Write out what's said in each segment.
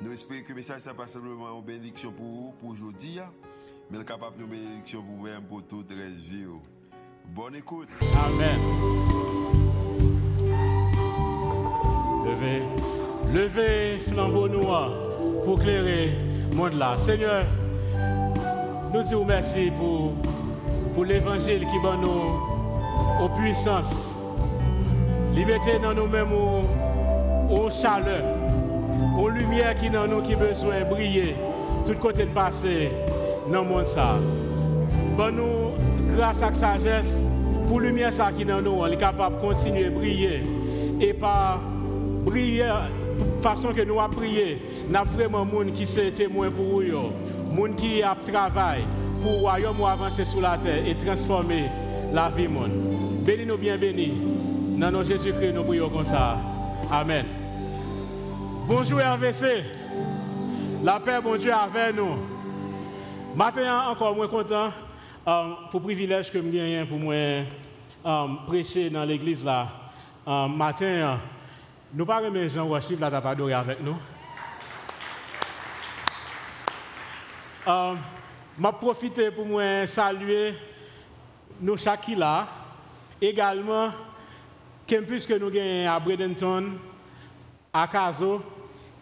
Nous espérons que le message n'est pas simplement une bénédiction pour vous, pour aujourd'hui, mais capable de bénédiction pour vous-même, pour toute la vie. Bonne écoute. Amen. Levez, levez flambeau noir pour éclairer le monde là. Seigneur, nous disons merci pour, pour l'évangile qui va nous aux puissances. Liberté dans nous-mêmes aux chaleur aux lumières qui dans nous qui besoin briller, tout côté de passer dans le monde ça. Bon nous, grâce à la sagesse, pour la lumière ça qui dans nous, on est capable de continuer à briller. Et par briller, façon que nous avons brillé, nous avons vraiment des gens qui sont témoins pour des gens qui a travaillé pour le royaume avancer sur la terre et transformer la vie. Bénis-nous bien, bénis. Dans nom Jésus-Christ, nous prions comme ça. Amen. Bonjour RVC. La paix, bon Dieu, avec nous. Maintenant, encore moins content um, pour le privilège que je gagne pour moi um, prêcher dans l'église là. Um, matin, nous parlons de Jean Worship là, pas avec nous. M'a profité pour moi saluer nous chaque là. Également, campus que nous gagnons à Bradenton, à Caso.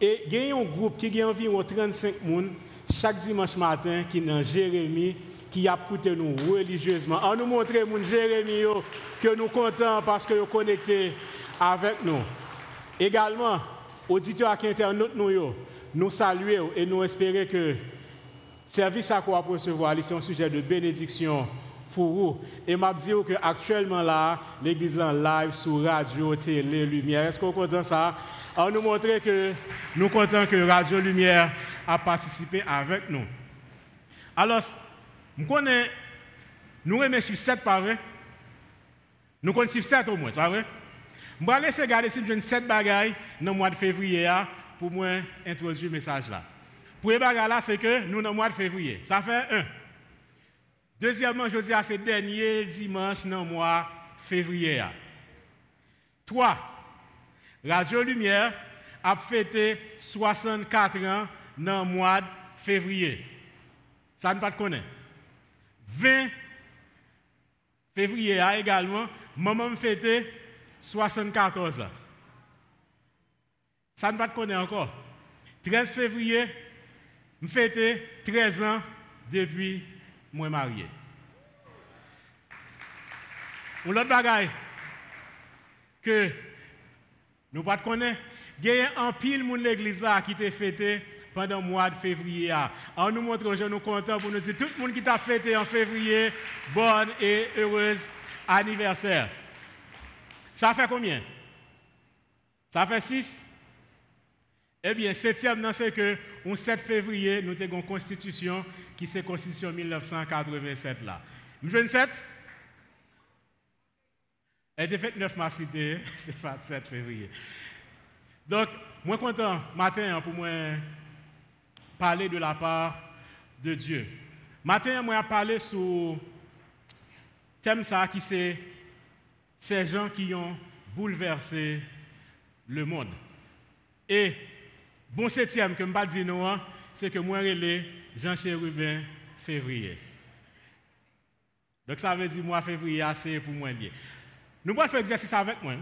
Et il y a un groupe qui a environ 35 personnes chaque dimanche matin qui est dans Jérémie, qui a écouté nous religieusement. On nous montre mon Jérémie que nous comptons parce que nous connectés avec nous. Également, auditeurs qui internautes nous, nous saluons et nous espérons que le service à quoi recevoir c'est un sujet de bénédiction pour vous. Et m'a dit que actuellement là, l'église en live sur radio, télé, lumière. Est-ce qu'on content ça? On nous montrer que nous comptons que Radio Lumière a participé avec nous. Alors, nous connaissons, nous remettons sur 7 par vrai? Nous connaissons 7 au moins, c'est vrai? Je vais laisser regarder si j'ai 7 bagailles dans le mois de février pour moi introduire le message là. Pour les bagailles là, c'est que nous dans le mois de février. Ça fait un. Deuxièmement, je dis à ce dernier dimanche dans le mois de février. Trois, Radio Lumière a fêté 64 ans dans le mois de février. Ça ne pas de connaître. 20 février a également, maman fêté 74 ans. Ça ne pas de connaître encore. 13 février, je fêté 13 ans depuis moi marié. Ou l'autre bagaille que nous pas connaître, il y a un pile de l'église qui t'a fêté pendant le mois de février. On nous montre aujourd'hui, nous contents pour nous dire tout le monde qui t'a fêté en février, bonne et heureuse anniversaire. Ça fait combien? Ça fait 6? Eh bien, septième, c'est que le 7 février, nous avons une constitution qui c'est constitution 1987 là. 27? Elle était 9 mars, c'est 7 février. Donc, moi content matin pour moi parler de la part de Dieu. Matin, moi parler sur thème ça qui c'est ces gens qui ont bouleversé le monde. Et bon septième que ne dire non, hein, c'est que moi relais Jean Chérubin février. Donc ça veut dire moi février c'est pour moi lié. Nous allons faire exercice avec moi.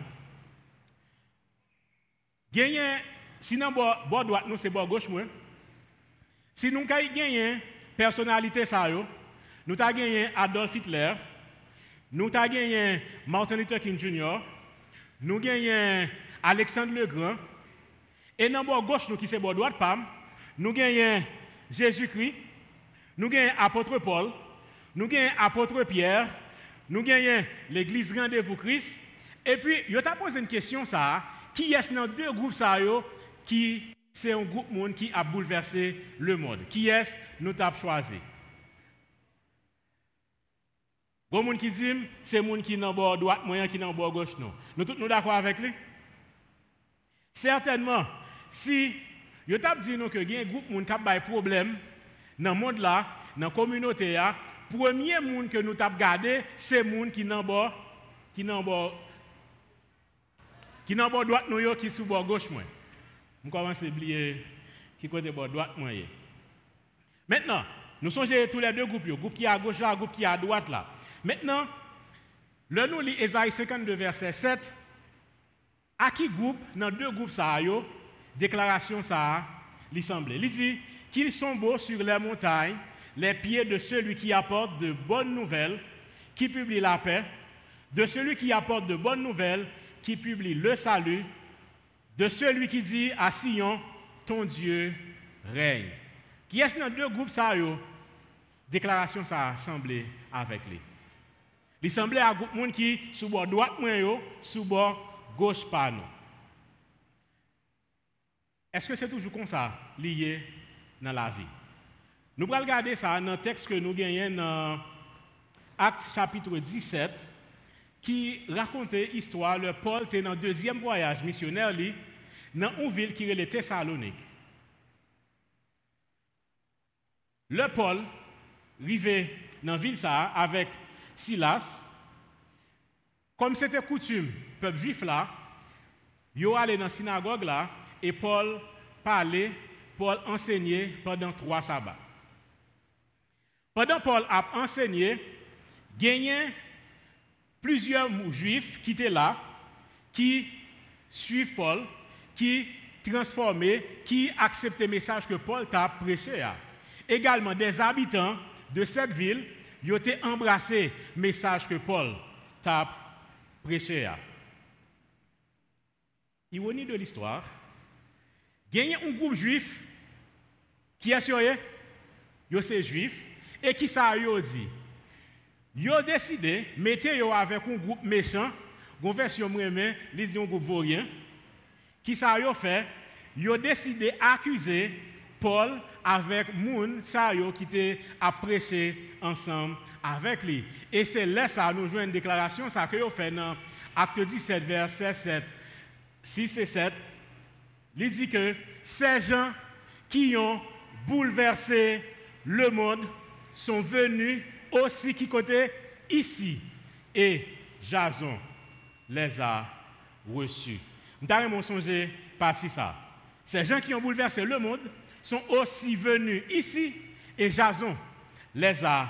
Gagner, si nous bord droite, nous c'est bord gauche moi. Si nous avons gagné personnalité ça yo, nous avons gagné Adolf Hitler, nous avons gagné Martin Luther King Jr., nous avons gagné Alexandre le Grand, et dans bord gauche nous qui c'est bord droite pam, nous avons Jésus-Christ, nous avons apôtre Paul, nous avons apôtre Pierre, nous gagnons l'église Rendez-vous Christ. Et puis, je t'ai posé une question, ça, qui est dans deux groupes ça, qui c'est un groupe monde qui a bouleversé le monde? Qui est-ce nous avons choisi? Bon monde qui dit, c'est monde qui dans bord droite, moyen qui dans bord gauche non. Nous tous nous d'accord avec lui? Certainement, si vous avez dit que y a un groupe monde qui a des problèmes dans le monde là, dans la communauté là, premier monde que nous avons gardé, c'est monde qui dans bord qui dans bord qui dans bord droite nous qui sous bord gauche moi. On commence à oublier qui côté bord droite. Maintenant, nous songez tous les deux groupes, le groupe qui est à gauche le groupe qui est à droite là. Maintenant, le nous lit Esaïe 52 verset 7. À qui groupe dans deux groupes ça yo, déclaration ça l'assemblée. Il dit qu'ils sont beaux sur les montagnes, les pieds de celui qui apporte de bonnes nouvelles, qui publie la paix, de celui qui apporte de bonnes nouvelles, qui publie le salut, de celui qui dit à Sion, ton Dieu règne. Qui est-ce dans deux groupes ça yo? Déclaration ça a semblé avec lui. Il semblait à groupe monde qui sous bord droite yo, sous bord gauche pas nous. Est-ce que c'est toujours comme ça lié dans la vie? Nous allons regarder ça dans le texte que nous gagnons dans Acte chapitre 17 qui raconte l'histoire de Paul était dans le deuxième voyage missionnaire dans une ville qui est Thessalonique. Le Paul arrivé dans la ville avec Silas. Comme c'était coutume, peuple juif là, yo allé dans la synagogue là et Paul parlait, Paul enseignait pendant trois sabbats. Pendant Paul a enseigné, gagné plusieurs juifs qui étaient là, qui suivent Paul, qui transformaient, qui acceptaient le message que Paul t'a prêché. Également des habitants de cette ville, ils ont embrassé le message que Paul t'a prêché. Ironie de l'histoire, il y a un groupe juif qui est sur eux, c'est juif, et qui ça a dit? Ont décidé de mettre avec un groupe méchant, une version moi-même, un groupe vaurien. Qui ça a fait? Ont décidé d'accuser Paul avec moun ça qui était à prêcher ensemble avec lui. Et c'est là ça nous joue une déclaration ça que ont fait dans Acte 17 verset 7 6 et 7. Il dit que ces gens qui ont bouleversé le monde sont venus aussi qui côté ici. Et Jason les a reçus. Nous songé par ça. Ces gens qui ont bouleversé le monde sont aussi venus ici et Jason les a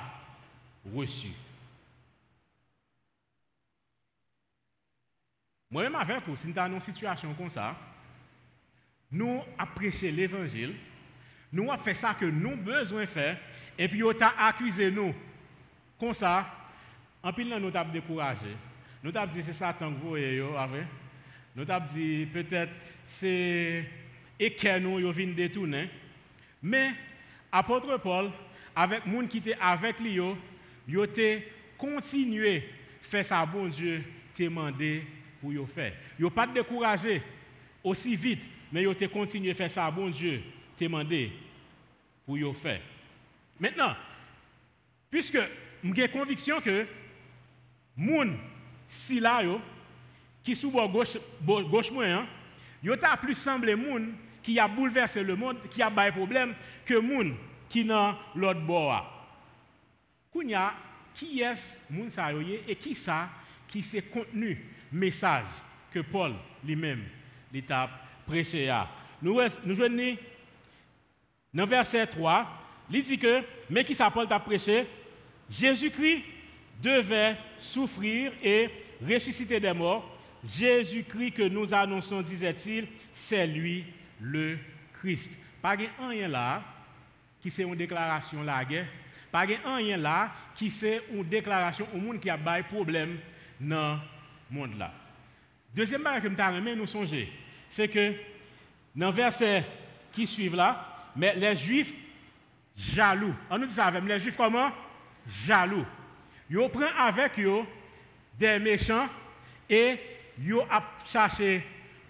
reçus. Moi-même avec vous, si nous avons une situation comme ça, nous prêché l'évangile, nous avons fait ça que nous avons besoin de faire, et puis avons accusé nous comme ça, en pile, nous avons découragé. Nous avons dit c'est Satan que vous voyez, Nous avons dit peut-être c'est que nous qui viennent détourner. Mais, apôtre Paul, avec les gens qui étaient avec lui, ils ont continué à faire ça, bon Dieu, demandé pour y faire. Ils n'ont pas découragé aussi vite, mais ils ont continué à faire ça, bon Dieu, demandé pour y faire. Maintenant, puisque j'ai conviction que moun si là qui sous gauche gauche moyen, yo plus semblé moun qui a bouleversé le monde, qui a des problème que moun qui dans l'autre bord. Kounya qui est moun sa et qui ça qui c'est contenu message que Paul lui-même l'étape prêché Nous nous joignons dans verset 3, il dit que mais qui Paul t'a prêché Jésus-Christ devait souffrir et ressusciter des morts. Jésus-Christ que nous annonçons, disait-il, c'est lui le Christ. Pas rien là qui c'est une déclaration la guerre. Pas rien là qui c'est une déclaration au monde qui a des problème dans le monde là. Deuxième chose que nous songer, c'est que dans le verset qui suit là, mais les Juifs jaloux. On nous dit ça avec les Juifs comment? Jaloux. Yo prend avec yo des méchants et yo a cherché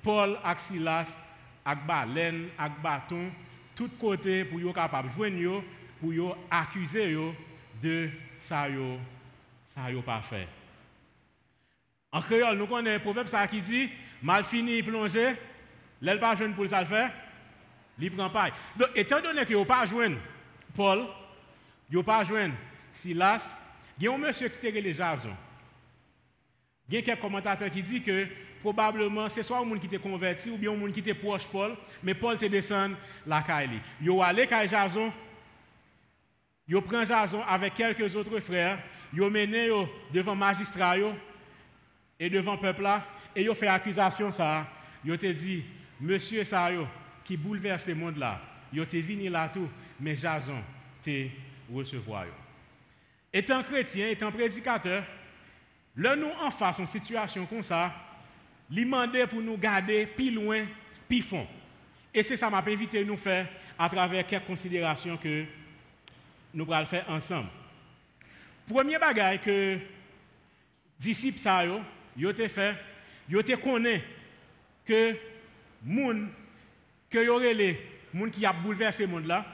Paul et Silas ak balen, ak bâton, tout côté pour yo capable joindre yo, pour yo accuser yo de ça yo, ça yo pas fait. En créole, nous connaissons un proverbe ça qui dit mal fini plongé, l'aile pas jeune pour ça le faire, il prend pas. Donc étant donné que yo pas joindre Paul, yo pas joindre Silas, il y a un monsieur qui était les Jason. Il y a quelques commentateurs qui disent que probablement c'est soit un monde qui était converti ou bien un monde qui était proche Paul, mais Paul te descend la Kaili. Yo allé à Jason, yo prend Jason avec quelques autres frères, yo mené yo devant magistrat et devant le peuple là, et yo fait accusation ça, yo te dit monsieur ça qui bouleverse ce monde là, yo te venu là tout, mais Jason te recevoir yo. Étant chrétien, étant prédicateur, là nous en face une situation comme ça, lui demander pour nous garder plus loin, plus fond. Et c'est ça m'a invité nous faire à travers quelques considérations que nous allons faire ensemble. Premier bagage que disciples ça yo, yo te fait, yo te connaît que moun que y aurait les moun qui a bouleversé le monde là,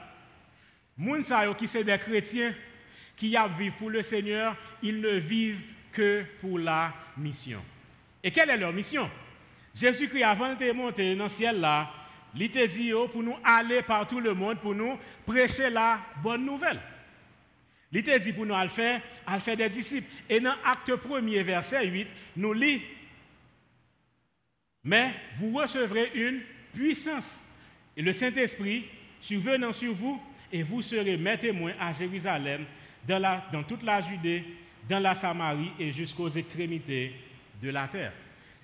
moun yo qui c'est des chrétiens qui vivent pour le Seigneur, ils ne vivent que pour la mission. Et quelle est leur mission? Jésus-Christ, avant de monter dans le ciel là, il t'a dit oh, pour nous aller par tout le monde, pour nous prêcher la bonne nouvelle. Il t'a dit pour nous faire, aller faire des disciples. Et dans Acte 1er, verset 8, nous lit Mais vous recevrez une puissance. Et le Saint-Esprit survenant sur vous, et vous serez mes témoins à Jérusalem, dans, la, dans toute la Judée, dans la Samarie et jusqu'aux extrémités de la terre.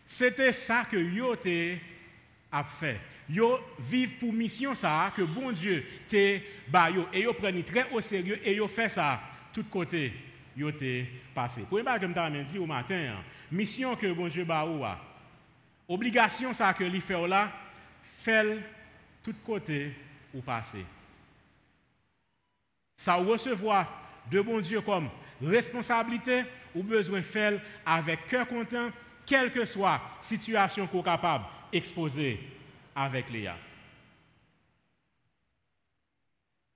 C'était ça que yo a fait. Yo vivent pour mission ça que bon Dieu te ba yo et yo prennent très au sérieux et yo fait ça tout côté yo te passé. Pour pas comme t'as dit au matin, hein, mission que bon Dieu ba ou obligation ça que li fait là, fait tout côté ou passé. Ça recevoir de bon Dieu comme responsabilité ou besoin faire avec cœur content, quelle que soit situation qu'on est capable d'exposer avec Léa.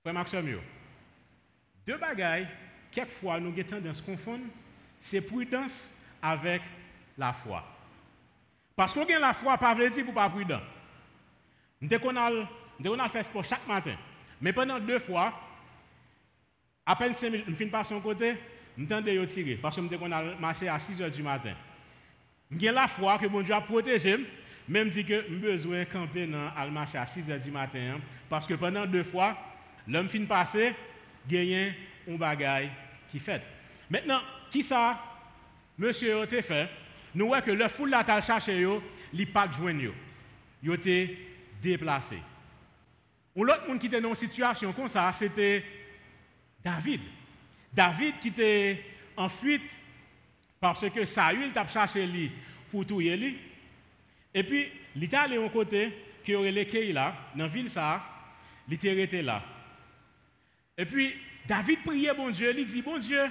Frère Maxime, deux bagailles, quelquefois nous avons tendance à confondre, c'est prudence avec la foi. Parce qu'on a la foi, pas veut dire pour pas prudent. Nous avons fait sport chaque matin. Mais pendant deux fois, à peine 5 minutes, je finis par son côté, je de tirer. Parce que je a marché à 6 h du matin. J'ai la foi que mon Dieu a protégé, même si que besoin de camper dans le à 6 h du matin. Hein. Parce que pendant deux fois, l'homme fin passé, gagné un bagaille qui fait. Maintenant, qui ça, monsieur a fait? Nous voyons que le foule là t'a cherché, il n'a pas joindre. Il a été déplacé. L'autre monde qui était dans une situation comme ça, c'était David. David qui était en fuite parce que Saül t'a cherché lui pour tuer lui. Et puis, il est allé au côté qui aurait les là, dans la ville il était là. Et puis, David priait bon Dieu, il dit, bon Dieu,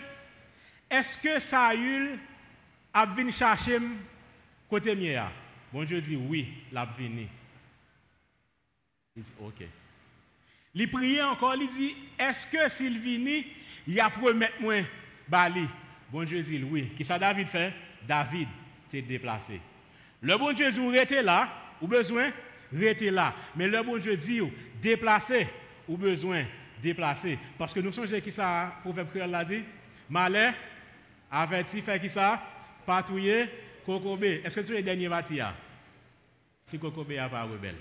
est-ce que Saül a venu chercher côté mien Bon Dieu dit, oui, il a venu. Il dit, ok. Il priait encore, il dit, est-ce que s'il il a promis moi Bali Bon Dieu dit, oui. Qui ça David fait? David t'est déplacé. Le bon Dieu dit, restez là, ou besoin, restez là. Mais le bon Dieu dit, déplacé, ou besoin, déplacé. Parce que nous sommes qui ça, proverbe créole l'a dit Malheur, averti, fait qui ça Patrouiller, cocobé. Est-ce que tu es le dernier bâtiment Si cocobé n'a pas rebelle.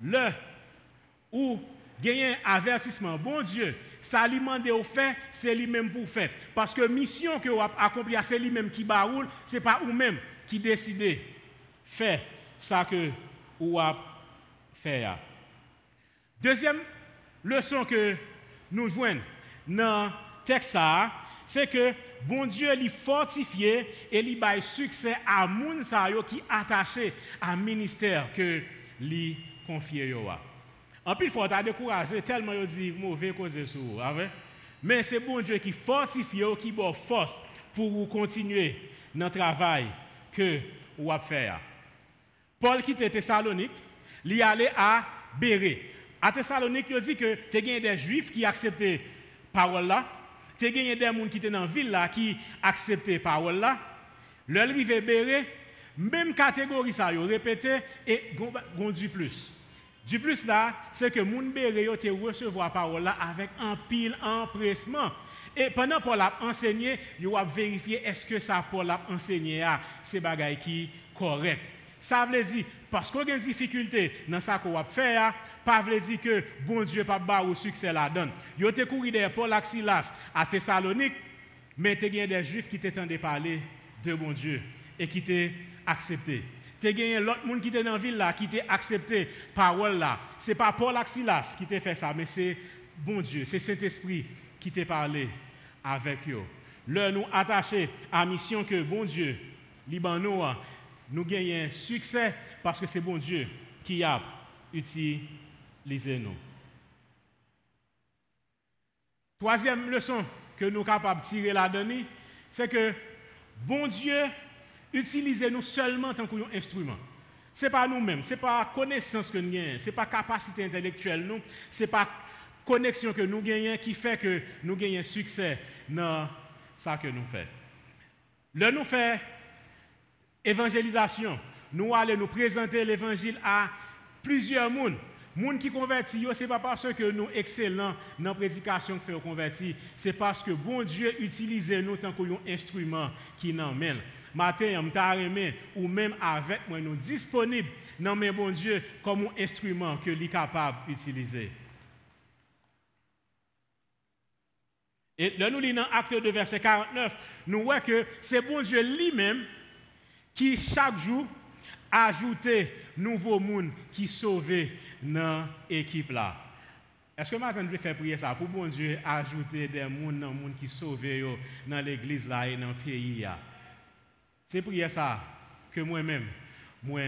Le ou gagner un avertissement, bon Dieu, ça lui demande au fait, c'est lui-même pour faire. Parce que mission que vous accompli, c'est lui-même qui baroule, ce n'est pas vous-même qui décide faire ça que vous avez fait. Deuxième leçon que nous jouons dans le texte, c'est que bon Dieu lui fortifié et lui bail succès à moun qui attaché à ministère que lui confié. En plus, il faut décourager tellement il dit mauvais cause sur vous. Mais c'est bon Dieu qui fortifie, qui donne force pour vous continuer dans le travail que vous avez fait. Paul quitte Thessalonique. li allé à Béré. À Thessalonique, il dit que tu as des juifs qui acceptaient parole là, tu as des gens qui étaient dans la ville là qui acceptaient parole là. Leur rive Béré, même catégorie ça, yo répété et du plus. Du plus là, c'est que moun Béré yo te recevoir parole avec un pile empressement. Et pendant Paul a enseigné, il a vérifié est-ce que ça Paul a enseigné c'est bagaille qui correct. Ça veut dire parce qu'on a une difficulté dans ça qu'on va faire, pas veut dire que bon Dieu pas ba au succès la donne. Yo te couru derrière Paul Axilas à Thessalonique, mais tu as des juifs qui t'entendaient parler de bon Dieu et qui t'ont accepté. Tu as l'autre monde qui était dans la ville là, qui t'a accepté parole là. Ce n'est pas Paul Axilas qui t'a fait ça, mais c'est bon Dieu, c'est Saint-Esprit qui t'a parlé avec eux. Leur nous attacher à la mission que bon Dieu, Liban nous gagnons succès parce que c'est bon Dieu qui a utilisé nous. Troisième leçon que nous sommes capables de tirer là-dedans, c'est que bon Dieu utilise nous seulement tant qu'instrument. Ce n'est pas nous-mêmes, ce n'est pas connaissance que nous avons, ce n'est pas capacité intellectuelle, ce n'est pas connexion que nous gagnons qui fait que nous gagnons succès dans ça que nous faisons. Là, nous faisons évangélisation. Nous allons nous présenter l'évangile à plusieurs mondes. Gens qui convertissent, ce n'est pas parce que nous excellents dans la prédication que nous convertis, c'est parce que bon Dieu utilise nous tant qu'un instrument qui nous mène. Matin, je ou même avec moi, nous disponibles dans mes bon Dieu comme un instrument que est capable d'utiliser. Et là, nous lisons Acte 2, verset 49, nous voyons que c'est bon Dieu lui-même qui, chaque jour, ajoutait nouveau monde qui sauvait dans l'équipe là. Est-ce que maintenant je faire prier ça pour bon Dieu ajouter des monde dans monde qui sauvent dans l'église là et dans le pays C'est prier ça que moi-même moi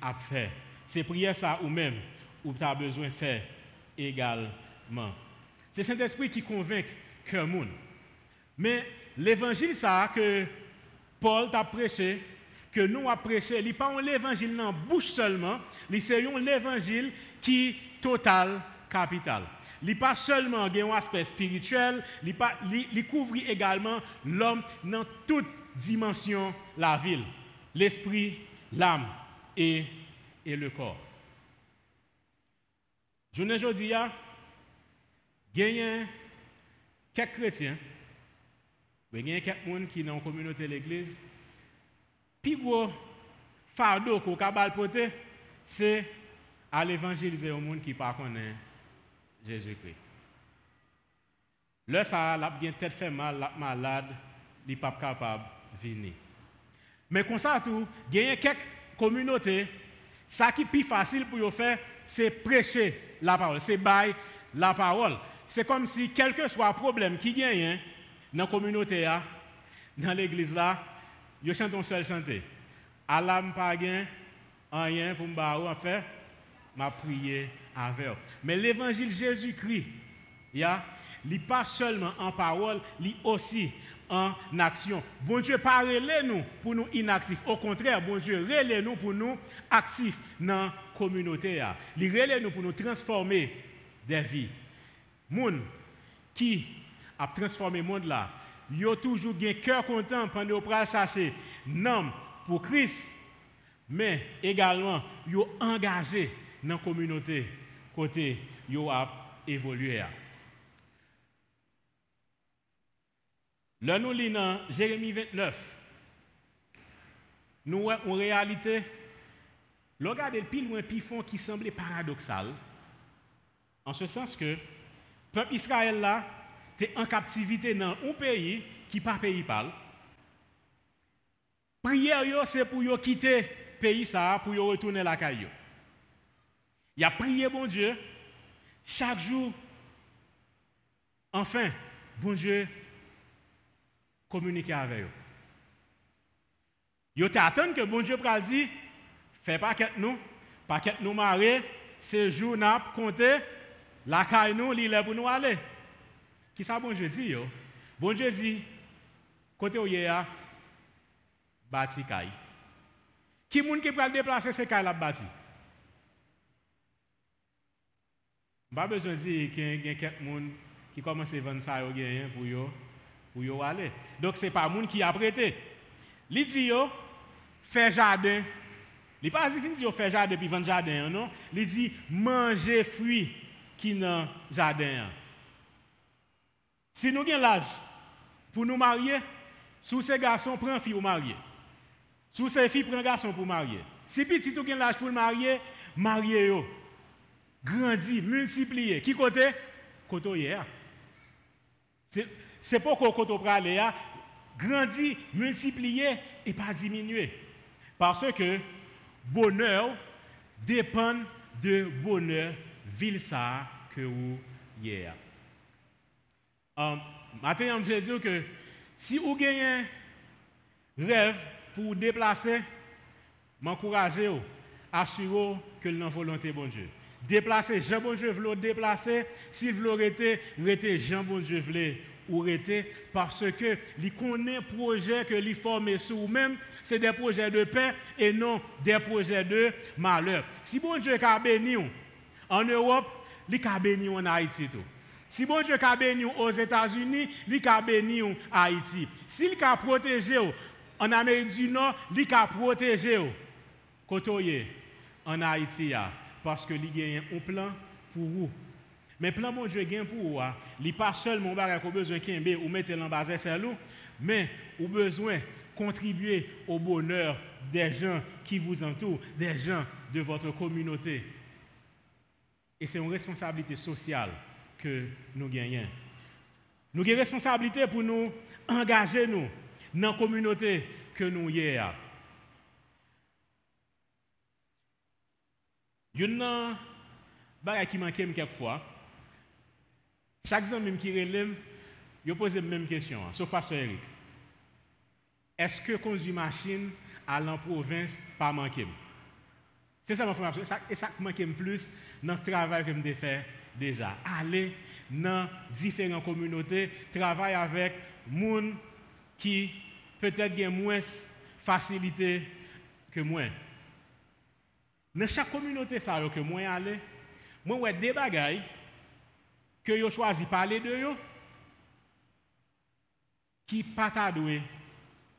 a fait. C'est prier ça ou même ou tu as besoin de faire également. C'est Saint-Esprit qui convainc que monde. Mais l'évangile ça que Paul t'a prêché, que nous prêché, il n'est pas l'évangile dans bouche seulement, c'est l'évangile qui total capital. Il n'est pas seulement un aspect spirituel, il couvre également l'homme dans toute dimension la ville, l'esprit, l'âme et, et le corps. Je ne dis il quelques chrétiens, il y a quelques personnes qui dans la communauté de l'église, puis gros fardeau qu'on a c'est à l'évangéliser au monde qui ne connaît Jésus-Christ. Là, ça a bien fait mal, malade, il n'est pas capable de venir. Mais comme ça, tout, il y a quelques communautés, ça qui est plus facile pour eux faire, c'est prêcher la parole, c'est bailler la parole c'est comme si, quel que soit le problème qui gagne dans la communauté, dans l'église là, ils chantent un seul chanter. Allah pas rien pour me en fait, m'a prié avec Mais l'évangile Jésus-Christ, ya, n'est pas seulement en parole, il aussi en action. Bon Dieu pas nous pour nous inactifs. Au contraire, bon Dieu relève nous pour nous actifs dans la communauté. Il relève nous pour nous transformer des vies monde qui a transformé le monde là, a toujours un cœur content pendant qu'ils chercher nom pour Christ, mais également yo engagé dans la communauté côté yo a évolué. Là nous lisons dans Jérémie 29. Nous en réalité regardez le pile loin fond qui semblait paradoxal en ce sens que peuple Israël là, es en captivité dans un pays qui pas pays parle. Prière c'est pour quitter pays ça pour retourner la caillou. Il a prié bon Dieu chaque jour. Enfin, bon Dieu communiquer avec eux. Yo t'attend que bon Dieu pral dit fais pas qu'être nous, pas qu'être nous marrer, ce jour n'a compté la caille nous, pour nous aller. Qui ça bon Dieu dit yo? Bon Dieu dit, côté où il y a, bâti caille. Qui moun qui peut déplacer ces caille la bâti? Pas besoin de dire qu'il y a quelqu'un qui commence à vendre ça pour yo pour yo aller. Donc c'est pas monde qui a prêté. Il dit yo fait jardin. Il pas dit fin yo fait jardin puis vendre jardin non? Il dit manger fruits qui dans jardin. Si nous avons l'âge pour nous marier, sous ces garçons prend fille pour marier. Sous ces filles prend garçon pour marier. Si petit tout l'âge pour marier, mariez yo. Grandi, multiplier. Qui côté? Côté hier. C'est pas qu'on côté aller là, grandi, multiplier et pas diminuer. Parce que bonheur dépend de bonheur ville ça que vous hier. Um, je veux dire que si vous avez un rêve pour vous déplacer, m'encouragez, assurez que le volonté bon Dieu. Déplacer, Jean bon Dieu veut déplacer, s'il veut arrêter, arrêter Jean bon Dieu veut ou arrêter parce que les connaît projet que les forme sur vous-même, c'est des projets de paix et non des projets de malheur. Si bon Dieu a béni en Europe, il a béni en Haïti tout. Si bon Dieu a béni aux États-Unis, il a béni en Haïti. S'il a protégé en Amérique du Nord, il a protégé en Haïti parce que il a un plan pour vous. Mais plan bon Dieu gain pour vous, il n'est pas seulement besoin de ou mettre sur nous, mais ou besoin contribuer au bonheur des gens qui vous entourent, des gens de votre communauté. Et c'est une responsabilité sociale nous gagnons. Nous avons responsabilité pour nous engager nous dans la communauté que nous sommes. Il y a une qui manque quelquefois. Chaque jour même qui relève, je pose la même question, sauf Pasteur Eric. Est-ce que conduire machine à la province pas manquer C'est ça l'information. Et ça manque plus dans le travail que je fais déjà. Aller dans différentes communautés, travailler avec gens qui peut-être ont moins facilité que moi. Dans chaque communauté ça que moi aller, moi ouais des bagailles que yo choisi parler de yo qui pas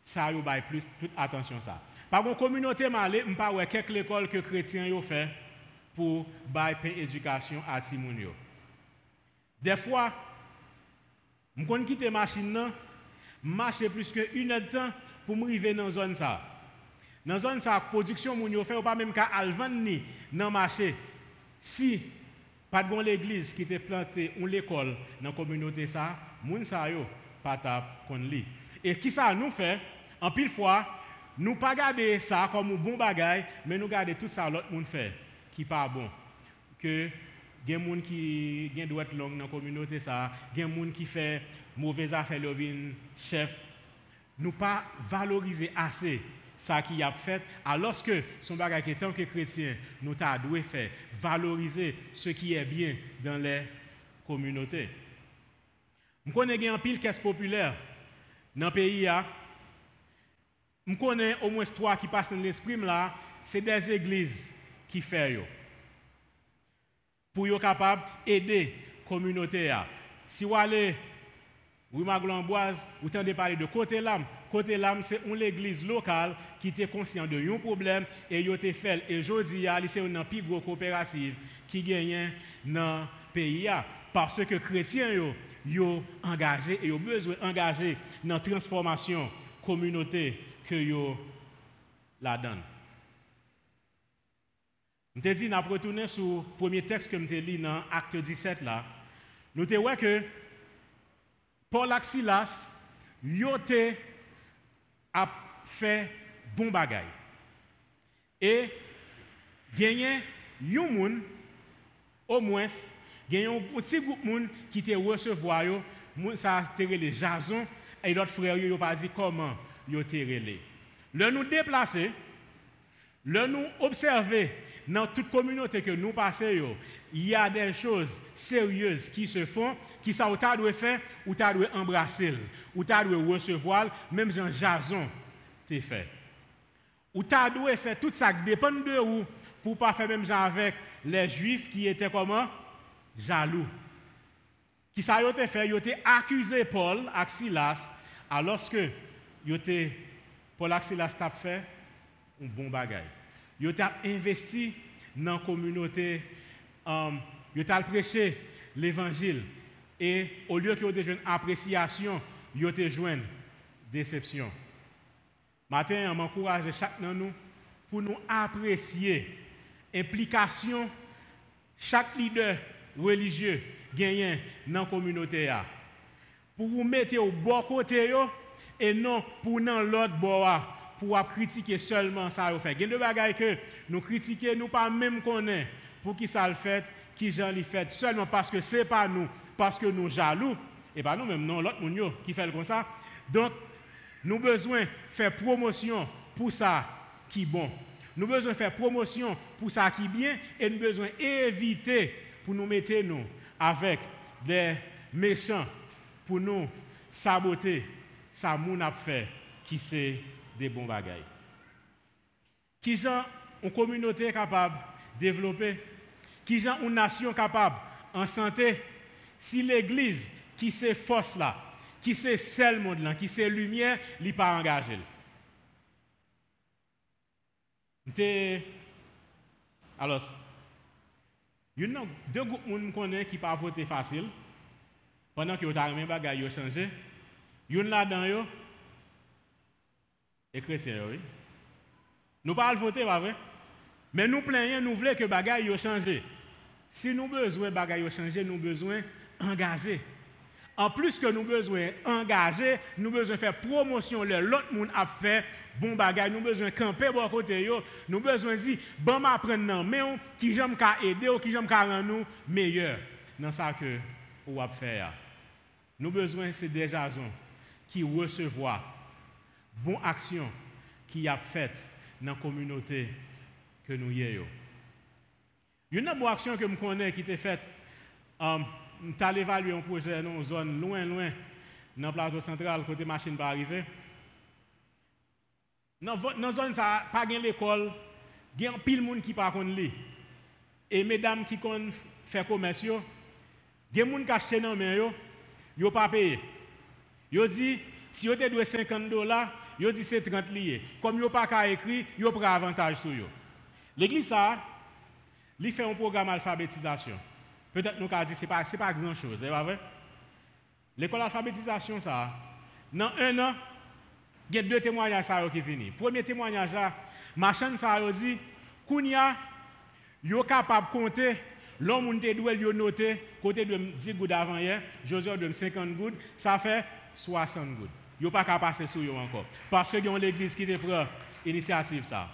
ça yo bail plus toute attention ça. Par contre communauté malé, m'pa ouais quelques écoles que chrétiens yo fait pour bail éducation à timoun yo. Des fois, je quitte quitter machine marcher plus que une heure de temps pour m'arriver dans zone ça. Dans zone ça, production moun yo fait pas même qu'à ni dans marché. Si pas de l'église qui était plantée ou l'école dans la communauté ça, moun sa yo pas kon li. Et qui ça nous fait? En pile fois nous pas garder ça comme un bon bagage, mais nous garder tout ça l'autre monde fait qui pas bon. Que gen moun qui gen droit longue dans la communauté ça, gen moun qui fait mauvais affaires le vin chef. Nous pas valoriser assez ça qui a fait alors que son bagage est tant que chrétien nous t'a dû faire valoriser ce qui est bien dans les communautés. Je connais un pile caisse populaire dans le pays Je connais au moins trois qui passent dans l'esprit là, c'est des églises qui font pour être capable d'aider la communauté. Si vous allez, oui, ma Glamboise, vous parler de côté l'âme. Côté l'âme, c'est une église locale qui était conscient de un problème et il a fait. Et aujourd'hui, c'est une plus grosse coopérative qui gagne dans le pays. Parce que les chrétiens sont engagés et ont besoin d'engager dans la transformation communauté que yo la donne. Je te dit, nous retourné sur le premier texte que je lu dans Acte 17 là. Nous te vu que Paul Axilas, yote a fait bon bagay. Et gagné yon moun au moins gagné un petit groupe moun qui te recevoir yo, moun ça te les Jason et d'autres frères yo pas dit comment yo te relé. Le nous déplacer, le nous observer dans toute communauté que nous passons, il y a des choses sérieuses qui se font, qui ça ou doit faire, ou tu doit embrasser, ou tu doit recevoir, même Jean Jason t'es fait. Ou tu doit faire tout ça dépend de vous pour pas faire même avec les juifs qui étaient comment? Jaloux. Qui ça a été fait? Ils ont accusé Paul et Silas alors que Paul et Silas ont fait un bon bagage. Ils ont investi dans la communauté, um, ils ont prêché l'évangile. Et au lieu qu'ils aient une appréciation, ils ont une déception. Matin, je m'encourage chacun de nous pour nous apprécier l'implication chaque leader religieux gagne dans la communauté. Pour vous mettre au bon côté et non pour l'autre bord pour critiquer seulement ça fait. Il y a des choses que nous critiquons, nous pas même connaître pour qui ça le fait, qui j'en le fait seulement parce que c'est pas nous, parce que nous jaloux et pas nous même non l'autre monde qui fait comme ça. Donc nous besoin faire promotion pour ça qui est bon. Nous besoin faire promotion pour ça qui est bien et nous besoin d'éviter pour nous mettre nous avec des méchants pour nous saboter ça moun a fait qui c'est des bons bagailles. Qui sont une communauté capable de développer, qui sont une nation capable en santé, si l'église qui c'est force là, qui c'est celle monde là, qui c'est lumière, n'est pas engagé. Alors, il y a deux groupes de gens qui pas voter facile pendant que vous avez même bagaille changé. Il y a là-dedans et chrétiens oui. Nous pas voter pas vrai? Mais nous plaignons, nous voulons que bagaille yo changé. Si nous besoin bagaille changer, nous besoin engager. En plus que nous besoin engager, nous besoin faire promotion l'autre monde a fait bon bagage, nous besoin camper bon côté yo, nous besoin dire bon m'apprendre non mais qui j'aime ka aider ou qui j'aime ka rendre nous meilleur dans ça que ou a faire. Nous besoin c'est des gens qui recevoir bon action qui a fait dans la communauté que nous avons. Une autre action que je connais qui était faite um, tu as évalué un projet dans une zone loin, loin, dans le plateau central, côté machine pas arriver. Dans la zone, ça pas l'école, il y a pile de monde qui pas lire. Et mesdames qui font commerce, il y a des gens qui achètent dans main, ils pas payé. Ils dit, si vous avez 50 dollars, ils dit c'est 30 liés. Comme ils pas qu'à écrit, ils prennent avantage sur eux. L'église, ça, il fait un programme d'alphabétisation. Peut-être nous avons dit que ce n'est pas, grand-chose, c'est vrai? L'école d'alphabétisation, ça, dans un an, il y a deux témoignages qui finissent. Premier témoignage là, machin ça dit, Kounia, yo capable de compter l'homme doit noter côté de 10 gouttes avant hier, Josué de 50 gouttes, ça fait 60 gouttes. Yo pas capable passer sur eux encore parce que y a l'église qui te prend initiative ça.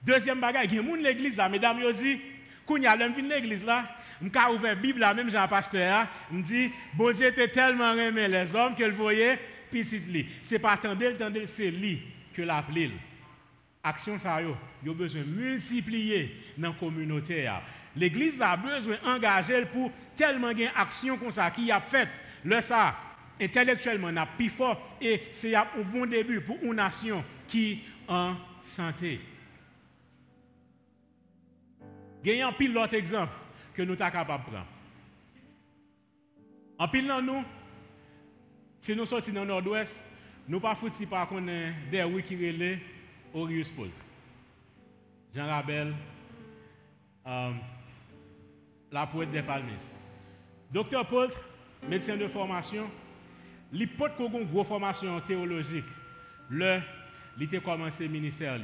Deuxième bagage, il y a l'église là, mesdames yo dit, Kounia, l'homme vient l'église là, suis ouvert la Bible, même Jean Pasteur, me dit, bon Dieu était tellement aimé les hommes que le voyait, petit li. Ce n'est pas attendre, c'est lui que l'appelé. Action ça yo, a besoin multiplier dans la communauté. L'église a besoin d'engager pour tellement gain action comme ça qui a fait. Le ça, intellectuellement, n'a plus fort et c'est un bon début pour une nation qui en santé. Gagnant pile l'autre exemple que nous sommes capables de prendre. En pile dans nous, si nous sortons dans le nord-ouest, nous ne pas foutus par des rues qui Orius Paul. Jean Rabel, euh, la poète des palmistes. Docteur Paul, médecin de formation, il peut une grosse formation théologique. Le, il a commencé le ministère.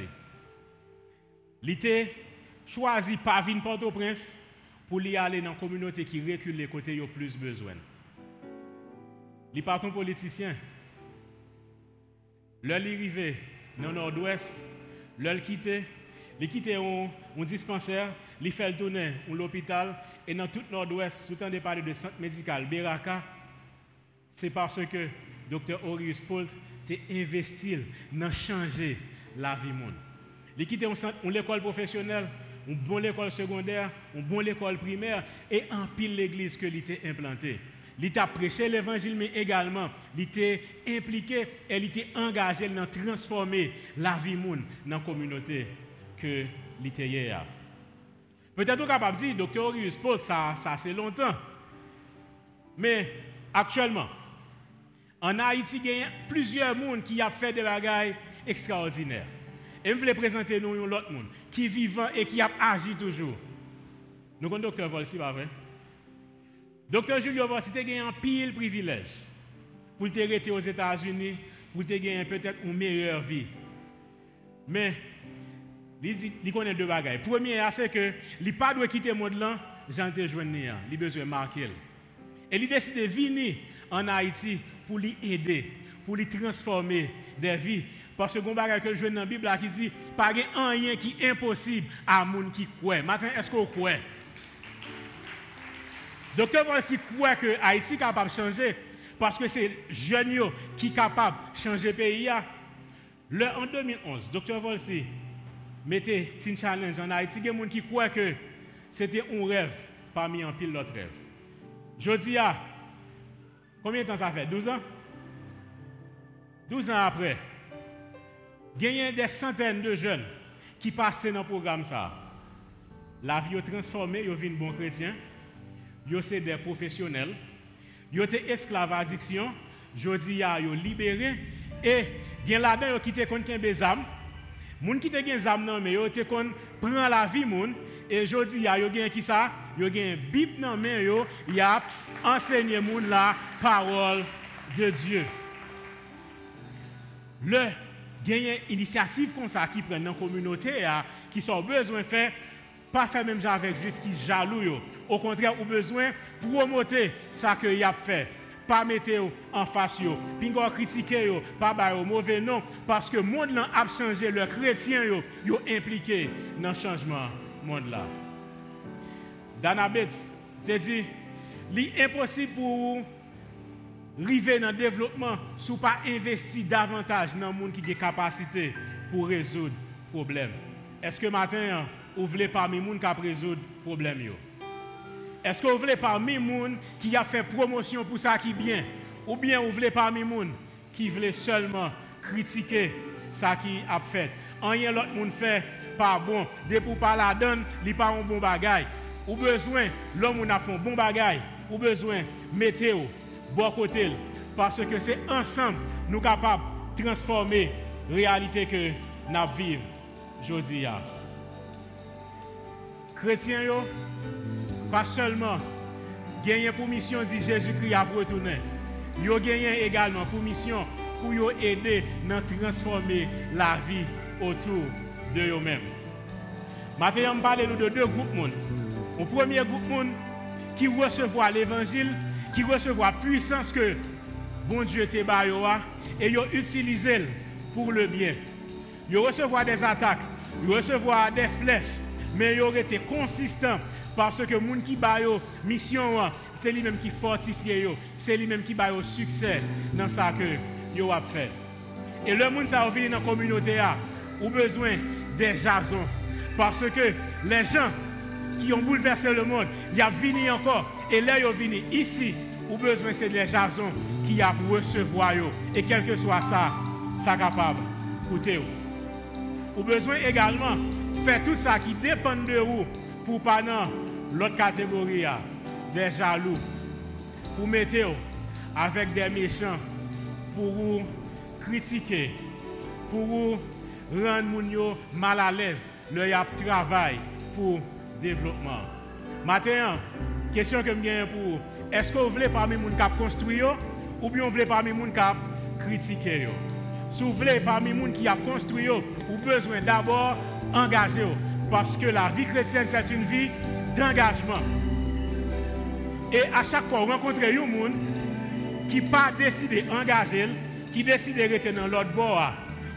Il a choisi par venir Port-au-Prince pour y aller dans la communauté qui recule les côtés ont plus besoin. Les partons politiciens, leur arrivé dans le nord-ouest, leur quitter, les quitter un, un dispensaire, les faire tourner l'hôpital et dans tout le nord-ouest, tout en de parler de centre médical Beraka, c'est parce que Dr. Orius Paul a investi dans changer la vie monde. Les quitter une école professionnelle une bonne école secondaire, une bonne école primaire et en pile l'église que l'ité implantée. Il a prêché l'évangile, mais également, était impliqué et était engagé dans transformer la vie monde dans la communauté que l'ité Peut-être qu'on capable de dire, docteur Auguste, ça, ça c'est longtemps. Mais actuellement, en Haïti, il y a plusieurs personnes qui ont fait des bagailles extraordinaires. Et je voulais présenter nous l'autre monde qui vivant et qui a agi toujours. Nous avons docteur Volsi, pas vrai? Docteur Julio Volsi a gagné un pile privilège pour te rester aux États-Unis, pour te gagner peut-être une meilleure vie. Mais, il connaît deux bagailles. Premier, c'est que il pas dû quitter le monde là, j'en joint, il a besoin de marquer. Et il décide de venir en Haïti pour lui aider, pour lui transformer des vies. Parce que je que je dans la Bible qui dit pas rien qui est impossible à monde qui croit. Maintenant, est-ce qu'on croit? Docteur voici croit que Haïti est capable de changer parce que c'est jeunes qui sont capables de changer le pays. Le, en 2011, Docteur Volsi mettait un challenge en Haïti. Il y a des gens qui croient que c'était un rêve parmi un pile d'autres rêves. Je dis, combien de temps ça fait? 12 ans? 12 ans après, il y a des centaines de jeunes qui passent dans le programme. Ça. La vie est transformée, ils deviennent bons chrétiens, ils sont des professionnels, ils ont esclaves à addiction, dis, ils sont libérés, et il y a là-dedans qui ont quitté des âmes. Les gens qui ont des âmes, ils ont prend la vie, et je dis, il y a qui ça Il y a Bible dans main, il a enseigné la parole de Dieu. Le gagner initiative comme ça qui prennent dans la communauté qui sont besoin de faire pas faire même avec les juifs qui jaloux au contraire ont besoin de promouvoir ça que y a fait pas mettre en face yo. Puis critiquer yo pas ba mauvais nom parce que le monde a changé le chrétien yo yo impliqué dans le changement monde là. Danabet te dit l'impossible pour arriver dans le développement si vous pas investi davantage dans le monde qui a des capacités pour résoudre les problèmes. Est-ce que maintenant, vous voulez parmi les gens qui résoudre les problèmes Est-ce que vous voulez parmi les gens qui a fait promotion pour ça qui est bien? Ou bien vous voulez parmi les gens qui veulent seulement critiquer ça qui a fait? Rien l'autre monde fait pas bon. Dès pour pas la donne, il pas un bon bagage. Ou besoin, l'homme a fait bon bagage. Ou besoin, météo bon côté. Parce que c'est ensemble nous capables de transformer la réalité que nous vivons aujourd'hui. Chrétiens, pas seulement gagner pour mission dit Jésus-Christ a retourné. Ont gagné également pour mission pour aider à transformer la vie autour de eux-mêmes. Maintenant, on parle de deux groupes. Le premier groupe qui recevoir l'évangile qui recevoir puissance que bon Dieu te et ils utilisé pour le bien. Ils recevoir des attaques, ils recevoir des flèches, mais ils ont été consistants parce que les gens qui ont mission, c'est lui-même qui fortifie, c'est lui-même qui a succès dans ce que ont fait. Et le monde qui vient dans la communauté a besoin des jasons. Parce que les gens qui ont bouleversé le monde, ils ont venu encore. Et là, ils ont venu ici, ou besoin c'est des jasons qui a recevoir et quel que soit ça, ça capable. Écoutez ou besoin également faire tout ça qui dépend de vous pour pas dans l'autre catégorie des jaloux. Pour mettre avec des méchants. Pour vous critiquer. Pour vous rendre gens mal à l'aise le travail pour développement maintenant question que je pour est-ce que vous voulez parmi les gens qui construit ou bien vous voulez parmi les gens qui critiquer Si vous voulez parmi les gens qui ont construit, vous avez besoin d'abord d'engager. Parce que la vie chrétienne, c'est une vie d'engagement. Et à chaque fois, vous rencontrez un monde qui pas décidé d'engager, qui décide de rester dans l'autre bord,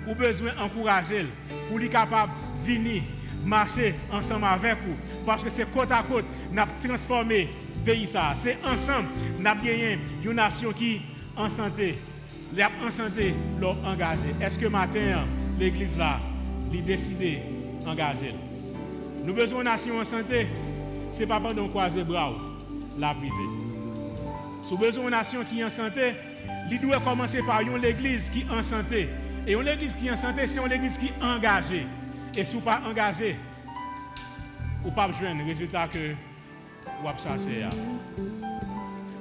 avez besoin d'encourager pour lui capable de venir marcher ensemble avec vous. Parce que c'est côte à côte, nous avons transformé pays ça. C'est ensemble, nous avons gagné une nation qui en santé. Les en santé, l'ont engagé. Est-ce que matin, l'église là, a décidé d'engager Nous avons besoin d'une nation en santé. Ce n'est pas pendant croiser bras, la privée. Nous avons besoin d'une nation qui est en santé, il doit commencer par une église qui est en santé. Et une église qui est en santé, c'est une église qui est engagée. Et si vous pas engagé, ou pas le résultat que vous avez cherché.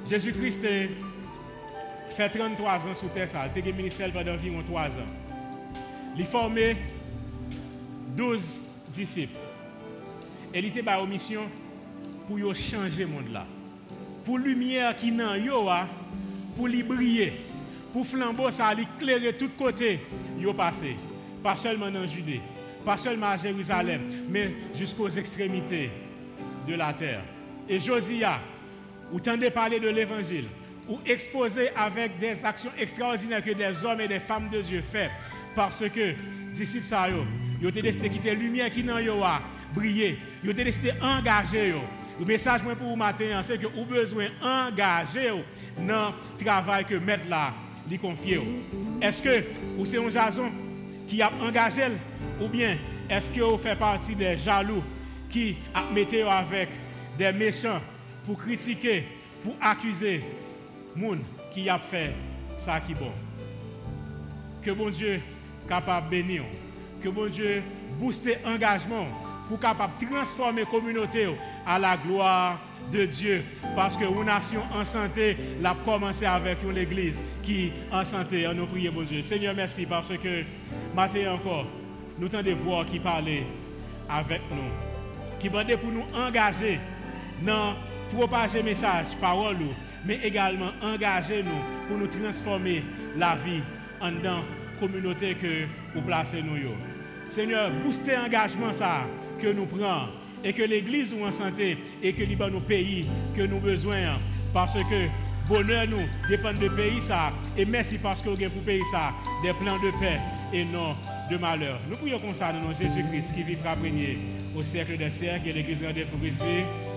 Jésus-Christ a fait 33 ans sous terre, il a été ministère pendant environ 3 ans. Il a formé 12 disciples. Et il était en mission pour changer le monde. Pour la lumière qui est dans yo, pour lui briller. Pour flambeau, ça éclairer tout côté, yo passé. Pas seulement dans Judée, pas seulement à Jérusalem, mais jusqu'aux extrémités de la terre. Et Josia, vous tendez parler de l'évangile, ou exposer avec des actions extraordinaires que des hommes et des femmes de Dieu font, parce que, disciples, ça, ils ont décidé quitter la lumière qui dans yo a briller, ils ont décidé d'engager. Le message pour vous matin, c'est que vous avez besoin d'engager dans le travail que mettre là, lui confier. Est-ce que vous c'est un jason qui a engagé ou bien est-ce que vous faites partie des jaloux qui mis avec des méchants pour critiquer, pour accuser monde qui a fait ça qui est bon? Que bon Dieu capable de bénir, que bon Dieu booste engagement pour capable transformer la communauté à la gloire de Dieu. Parce que une nation en santé l'a commencé avec une église qui en santé. On nous prie, bon Dieu. Seigneur, merci parce que matin encore, nous avons des voix qui parlent avec nous, qui demandent pour nous engager dans propager message, parole, mais également engager nous pour nous transformer la vie en dans communauté que vous placez nous. Seigneur, booster l'engagement ça que nous prenons et que l'Église soit en santé et que nous nos pays que nous besoin parce que bonheur nous dépend de pays ça et merci parce que vous avez pour pays ça des plans de paix et non de malheur. Nous prions comme ça dans Jésus-Christ qui vivra régner au siècle des siècles et l'Église rendez-vous.